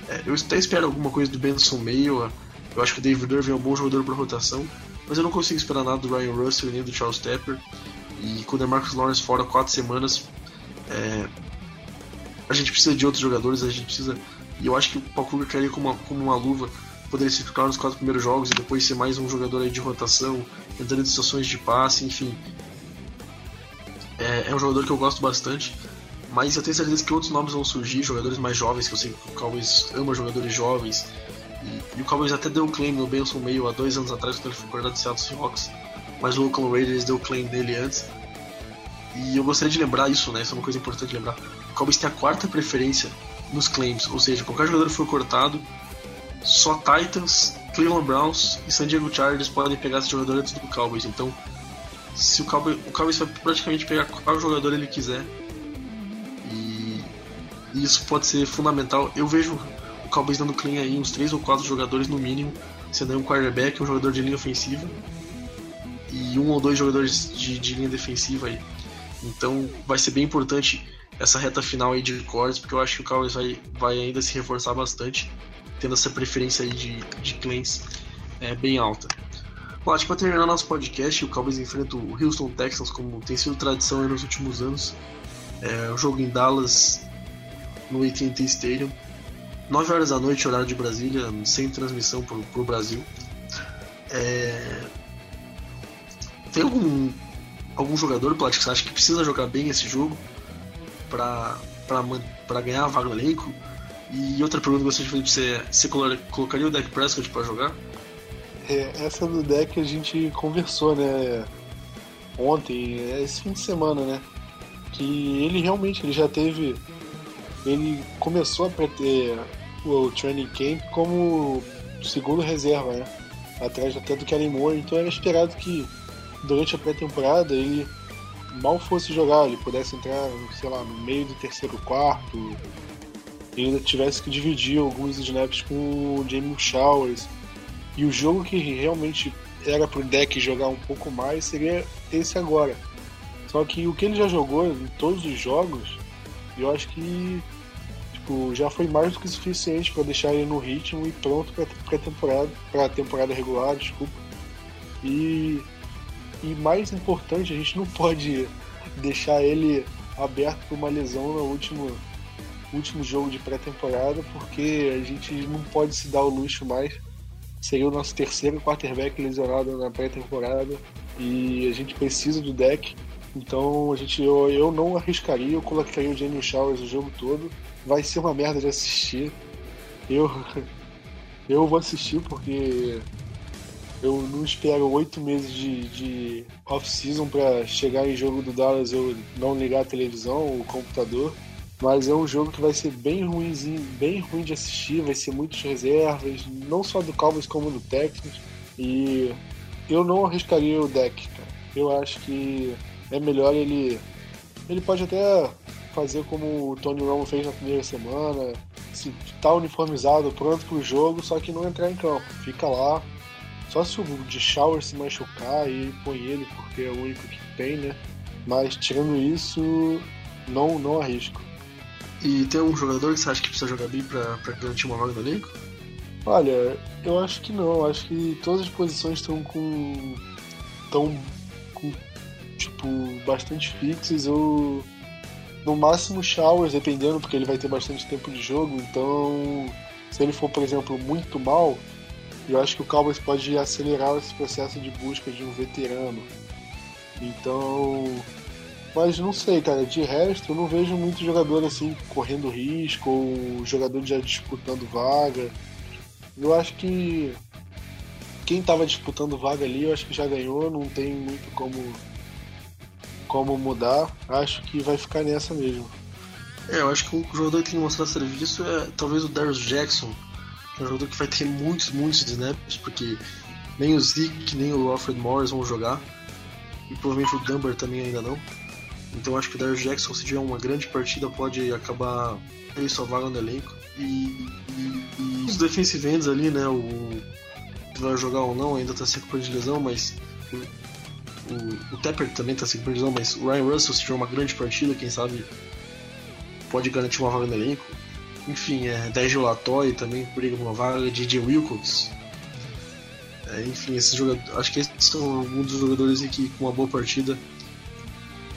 É, eu até espero alguma coisa do Benson Mayo, eu acho que o David Irving é um bom jogador para rotação, mas eu não consigo esperar nada do Ryan Russell nem do Charles Tepper. E com o DeMarcus Lawrence fora quatro semanas, é, a gente precisa de outros jogadores, a gente precisa. E eu acho que o Kruger cairia como uma, como uma luva, poderia se ficar nos quatro primeiros jogos e depois ser mais um jogador de rotação, entrando em situações de passe, enfim. É, é um jogador que eu gosto bastante, mas eu tenho certeza que outros nomes vão surgir, jogadores mais jovens, que eu sei que o Cowboys ama jogadores jovens. E, e o Cowboys até deu um claim no Benson meio há dois anos atrás, quando ele foi coordenador do Seattle Seahawks mas o Oakland Raiders deu o claim dele antes. E eu gostaria de lembrar isso, né? Isso é uma coisa importante de lembrar. Cowboys tem a quarta preferência nos claims, ou seja, qualquer jogador que for cortado, só Titans, Cleveland Browns e San Diego Chargers podem pegar esse jogador antes do Cowboys. Então, se o Cowboys, o Cowboys vai praticamente pegar qual jogador ele quiser. E, isso pode ser fundamental. Eu vejo o Cowboys dando claim aí uns 3 ou 4 jogadores no mínimo, sendo aí um quarterback, um jogador de linha ofensiva e um ou dois jogadores de, de linha defensiva aí. Então vai ser bem importante essa reta final aí de cortes, porque eu acho que o Cowboys vai, vai ainda se reforçar bastante, tendo essa preferência aí de, de claims é, bem alta. Que para terminar nosso podcast, o Cowboys enfrenta o Houston Texans, como tem sido tradição nos últimos anos. É, o jogo em Dallas, no AT&T Stadium. 9 horas da noite, horário de Brasília, sem transmissão para o Brasil. É, tem algum, algum jogador, Plat, que você acha que precisa jogar bem esse jogo para ganhar a vaga no elenco? E outra pergunta que eu gostaria de fazer pra você: você colocaria o deck Prescott para jogar? É, essa do deck a gente conversou, né? Ontem, é esse fim de semana, né? Que ele realmente ele já teve. Ele começou a ter o training camp como segundo reserva, né? Atrás até do Kellen Moore, então era esperado que durante a pré-temporada ele mal fosse jogar, ele pudesse entrar, sei lá, no meio do terceiro quarto, e ainda tivesse que dividir alguns snaps com o Jamie Showers. E o jogo que realmente era pro deck jogar um pouco mais seria esse agora. Só que o que ele já jogou em todos os jogos, eu acho que tipo, já foi mais do que suficiente para deixar ele no ritmo e pronto para temporada, para temporada regular, desculpa. E e mais importante, a gente não pode deixar ele aberto por uma lesão no último, último jogo de pré-temporada, porque a gente não pode se dar o luxo mais. Seria o nosso terceiro quarterback lesionado na pré-temporada e a gente precisa do deck. Então a gente, eu, eu não arriscaria, eu colocaria o Jamie Showers o jogo todo. Vai ser uma merda de assistir. Eu, <laughs> eu vou assistir porque eu não espero oito meses de, de off-season para chegar em jogo do Dallas eu não ligar a televisão, o computador. Mas é um jogo que vai ser bem ruimzinho, bem ruim de assistir, vai ser muitas reservas, não só do Cowboys como do Texans. E eu não arriscaria o deck, cara. Eu acho que é melhor ele. Ele pode até fazer como o Tony Romo fez na primeira semana, se tá uniformizado, pronto pro jogo, só que não entrar em campo. Fica lá, só se o de Shower se machucar e põe ele, porque é o único que tem, né? Mas tirando isso, não, não arrisco. E tem algum jogador que você acha que precisa jogar bem pra, pra garantir uma vaga no elenco? Olha, eu acho que não. Acho que todas as posições estão com. estão com. tipo, bastante fixas. Eu. No máximo Showers, dependendo, porque ele vai ter bastante tempo de jogo. Então, se ele for, por exemplo, muito mal, e eu acho que o Cowboys pode acelerar esse processo de busca de um veterano. Então. Mas não sei, cara. De resto, eu não vejo muito jogador assim correndo risco ou jogador já disputando vaga. Eu acho que quem estava disputando vaga ali, eu acho que já ganhou, não tem muito como como mudar. Acho que vai ficar nessa mesmo. É, eu acho que o jogador que tem que mostrar serviço é talvez o Darius Jackson, É um jogador que vai ter muitos, muitos snaps, porque nem o Zeke, nem o Alfred Morris vão jogar. E provavelmente o Dunbar também ainda não. Então acho que o Darius Jackson, se tiver uma grande partida, pode acabar ele sua vaga no elenco. E, e, e os defensive ends ali, né? O vai jogar ou não, ainda tá se recuperando de lesão, mas o, o, o Tepper também tá se recuperando de lesão, mas o Ryan Russell, se tiver uma grande partida, quem sabe pode garantir uma vaga no elenco. Enfim, é, Dégio Latoy também briga uma vaga, DJ Wilcox. É, enfim, esses jogadores, acho que esses são alguns dos jogadores que com uma boa partida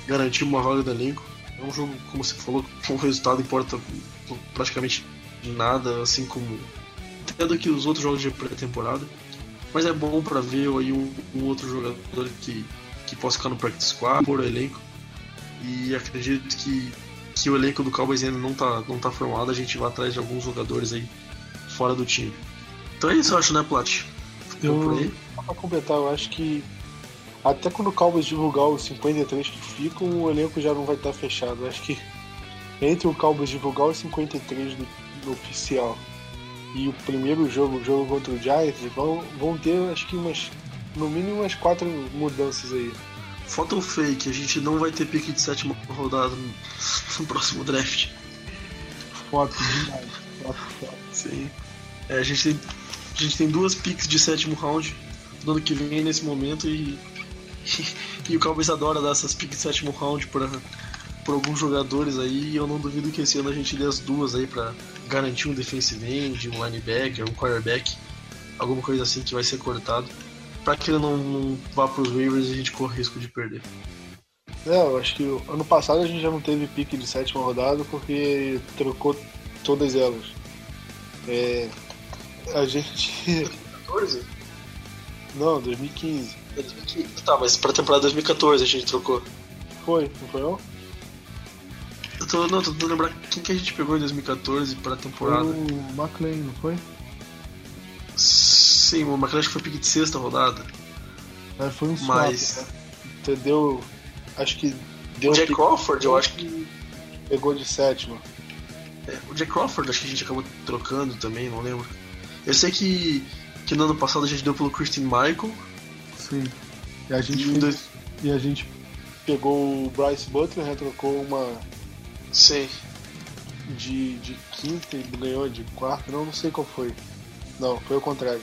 garantir uma vaga no elenco. É um jogo, como você falou, com o resultado importa praticamente nada, assim como até do que os outros jogos de pré-temporada. Mas é bom para ver aí um, um, outro jogador que, que possa ficar no practice squad, por elenco. E acredito que, que o elenco do Cowboys ainda não tá, não tá formado, a gente vai atrás de alguns jogadores aí fora do time. Então é isso, eu acho, né, Plat? Eu, pra completar, eu acho que até quando o Cowboys divulgar os 53 que ficam, o elenco já não vai estar fechado. Eu acho que entre o Cowboys divulgar os 53 do, do oficial e o primeiro jogo, o jogo contra o Giants, vão, vão ter acho que umas, no mínimo umas quatro mudanças aí. Falta o fake, a gente não vai ter pique de sétima rodada no, no próximo draft. Foto demais. Foto, foto. Sim. É, a, gente tem, a gente tem duas picks de sétimo round no ano que vem nesse momento e, e, <laughs> e o Cowboys adora dar essas picks de sétimo round para por alguns jogadores aí e eu não duvido que esse ano a gente dê as duas aí para garantir um defensive end, um linebacker, um quarterback, alguma coisa assim que vai ser cortado, para que ele não, não vá para os waivers e a gente corra risco de perder. É, eu acho que ano passado a gente já não teve pique de sétima rodada porque trocou todas elas. É, a gente. 2014? Não, 2015. 2015. Tá, mas pra temporada 2014 a gente trocou. Foi, não foi não? Eu tô, não, tô tentando lembrar quem que a gente pegou em 2014 pra temporada. Foi o McLean, não foi? Sim, o que foi pique de sexta rodada. É, foi um swap, Mas. Né? Entendeu? Acho que deu. O Jack Crawford, eu acho que. Pegou de sétima. É, o Jack Crawford, acho que a gente acabou trocando também, não lembro. Eu sei que, que no ano passado a gente deu pelo Christian Michael. Sim. E a gente, e, fez, dois... e a gente pegou o Bryce Butler, retrocou uma Sim. De, de quinta e ganhou de quarta, não, não sei qual foi. Não, foi o contrário.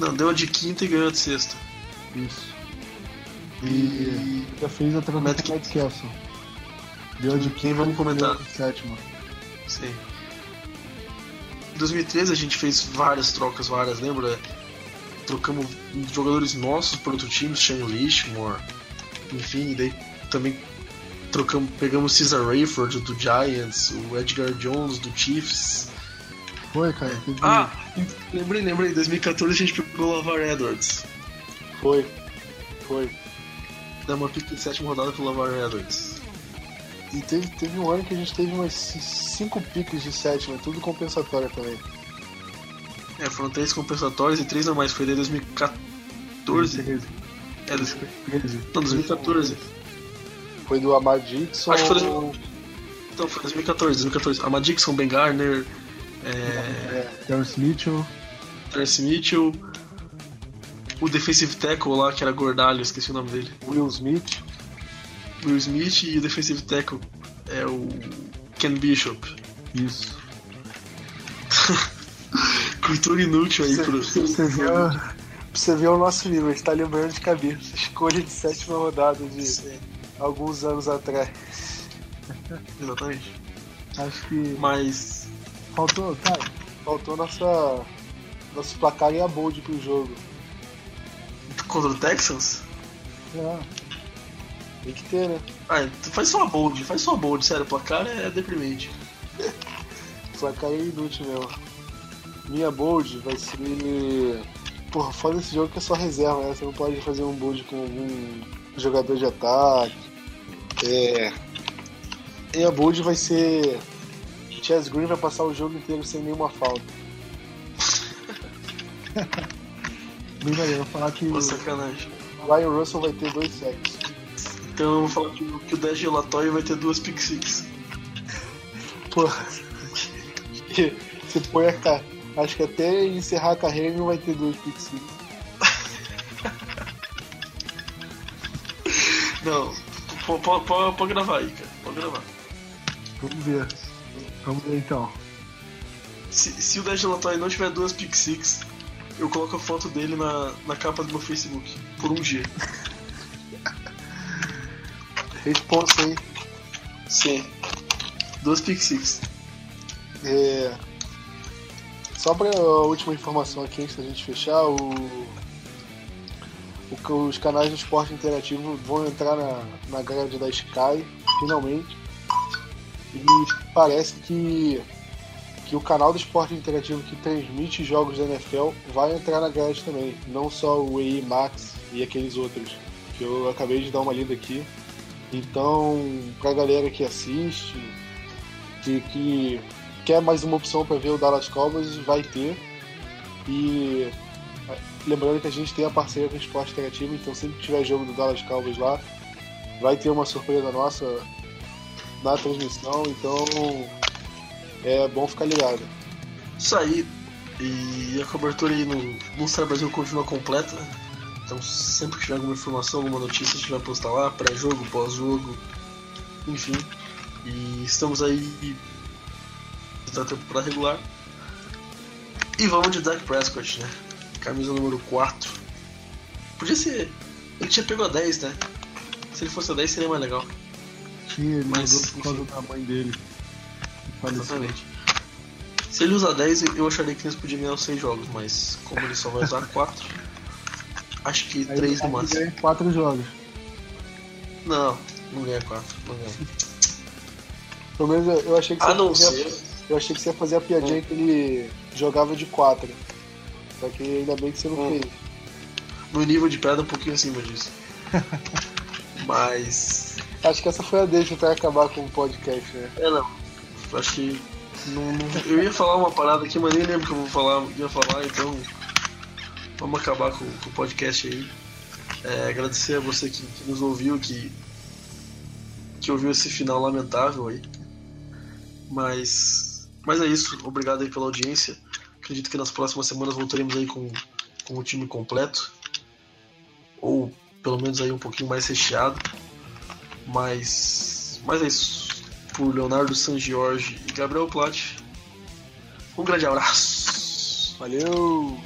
Não, deu de quinta e ganhou de sexta. Isso. E, e... já fez a troca Matt, Matt Kelson. Deu de quem vamos comentar? De sétima. Sim. Em 2013 a gente fez várias trocas, várias, lembra? Trocamos jogadores nossos para outro time, Shane Lishmore, enfim, daí também trocamos, pegamos Cesar Rayford do Giants, o Edgar Jones do Chiefs. Foi, cara. Ah, lembrei, lembrei. Em 2014 a gente pegou o Lavar Edwards. Foi. Foi. Dá uma pick de sétima rodada pro Lavar Edwards. E teve, teve um ano que a gente teve umas cinco piques de sétima, tudo compensatório também. É, foram três compensatórios e três normais. Foi de 2014. 2013. É, 2013. Não, 2014. Foi do Amar Dixon. Acho que foi do... Então, foi 2014, 2014. Amar Dixon, Ben Garner. É... Terrence Mitchell. Terrence Mitchell. O defensive tackle lá, que era gordalho, esqueci o nome dele. Will Smith. Will Smith e o defensive tackle é o Ken Bishop. Isso. <laughs> Cultura inútil aí você, pro. Você viu, você viu o nosso nível, a gente tá lembrando de cabeça. Escolha de sétima rodada de. Sim alguns anos atrás. Exatamente. Acho que. Mas. Faltou, cara, faltou nossa. Nosso placar em a bold pro jogo. Contra o Texans? É. Tem que ter, né? Ah, faz só a bold, faz só a bold, sério, o placar é deprimente. o <laughs> placar é inútil mesmo. Minha bold vai ser. Porra, foda esse jogo que é só reserva, né? Você não pode fazer um bold com algum jogador de ataque. É. E a Bold vai ser. O Chess Green vai passar o jogo inteiro sem nenhuma falta. <laughs> Bem maneiro, vou falar que. Pô, sacanagem. O Ryan Russell vai ter dois sacks. Então eu vou falar que, que o 10 gelatório vai ter duas pick six. <laughs> Porra. Você põe a, Acho que até encerrar a carreira ele não vai ter dois pick six. <laughs> Não, pode gravar aí, cara. Pode gravar. Vamos ver. Vamos ver então. Se, se o Dej Latói não tiver duas pick six, eu coloco a foto dele na, na capa do meu Facebook. Por um dia. <laughs> Responsa aí. Sim. Duas pick six. É... Só para a última informação aqui antes da gente fechar, o... o... os canais do esporte interativo vão entrar na, na grade da Sky, finalmente. E parece que, que o canal do esporte interativo que transmite jogos da NFL vai entrar na grade também, não só o EI Max e aqueles outros, que eu acabei de dar uma lida aqui. Então, pra galera que assiste, que, que quer mais uma opção para ver o Dallas Cowboys, vai ter. E lembrando que a gente tem a parceria com o Esporte Interativo, então sempre que tiver jogo do Dallas Cowboys lá, vai ter uma surpresa nossa na transmissão, então é bom ficar ligado. Isso aí. E a cobertura aí no, Star Brasil continua completa. Então sempre que tiver alguma informação, alguma notícia, a gente vai postar lá, pré-jogo, pós-jogo, enfim. E estamos aí da temporada regular. E vamos de Dak Prescott, né? Camisa número 4. Podia ser. Ele tinha pegou a 10, né? Se ele fosse a 10 seria mais legal. Tinha, ele Mas, mudou por causa enfim. da mãe dele. Exatamente. Se ele usar 10, eu acharia que eles podiam ganhar os 6 jogos, mas como ele só vai usar <laughs> 4, acho que Aí 3 no ele máximo. ganha quatro jogos. Não, não ganha 4. Não ganha. Pelo menos eu- achei que você não fazia- ser. Eu achei que você ia fazer a piadinha que ele jogava de 4. Só que ainda bem que você não Hum. fez. No nível de pedra, um pouquinho acima disso. <laughs> Mas. Acho que essa foi a deixa pra acabar com o podcast, né? É, não. Acho que. Eu ia falar uma parada aqui, mas nem lembro que eu vou falar, ia falar, então. Vamos acabar com, com o podcast aí. É, agradecer a você que, que nos ouviu, que. que ouviu esse final lamentável aí. Mas. Mas é isso. Obrigado aí pela audiência. Acredito que nas próximas semanas voltaremos aí com, com o time completo. Ou pelo menos aí um pouquinho mais recheado. Mas. Mas é isso. Por Leonardo San Giorgi e Gabriel Platt. Um grande abraço. Valeu!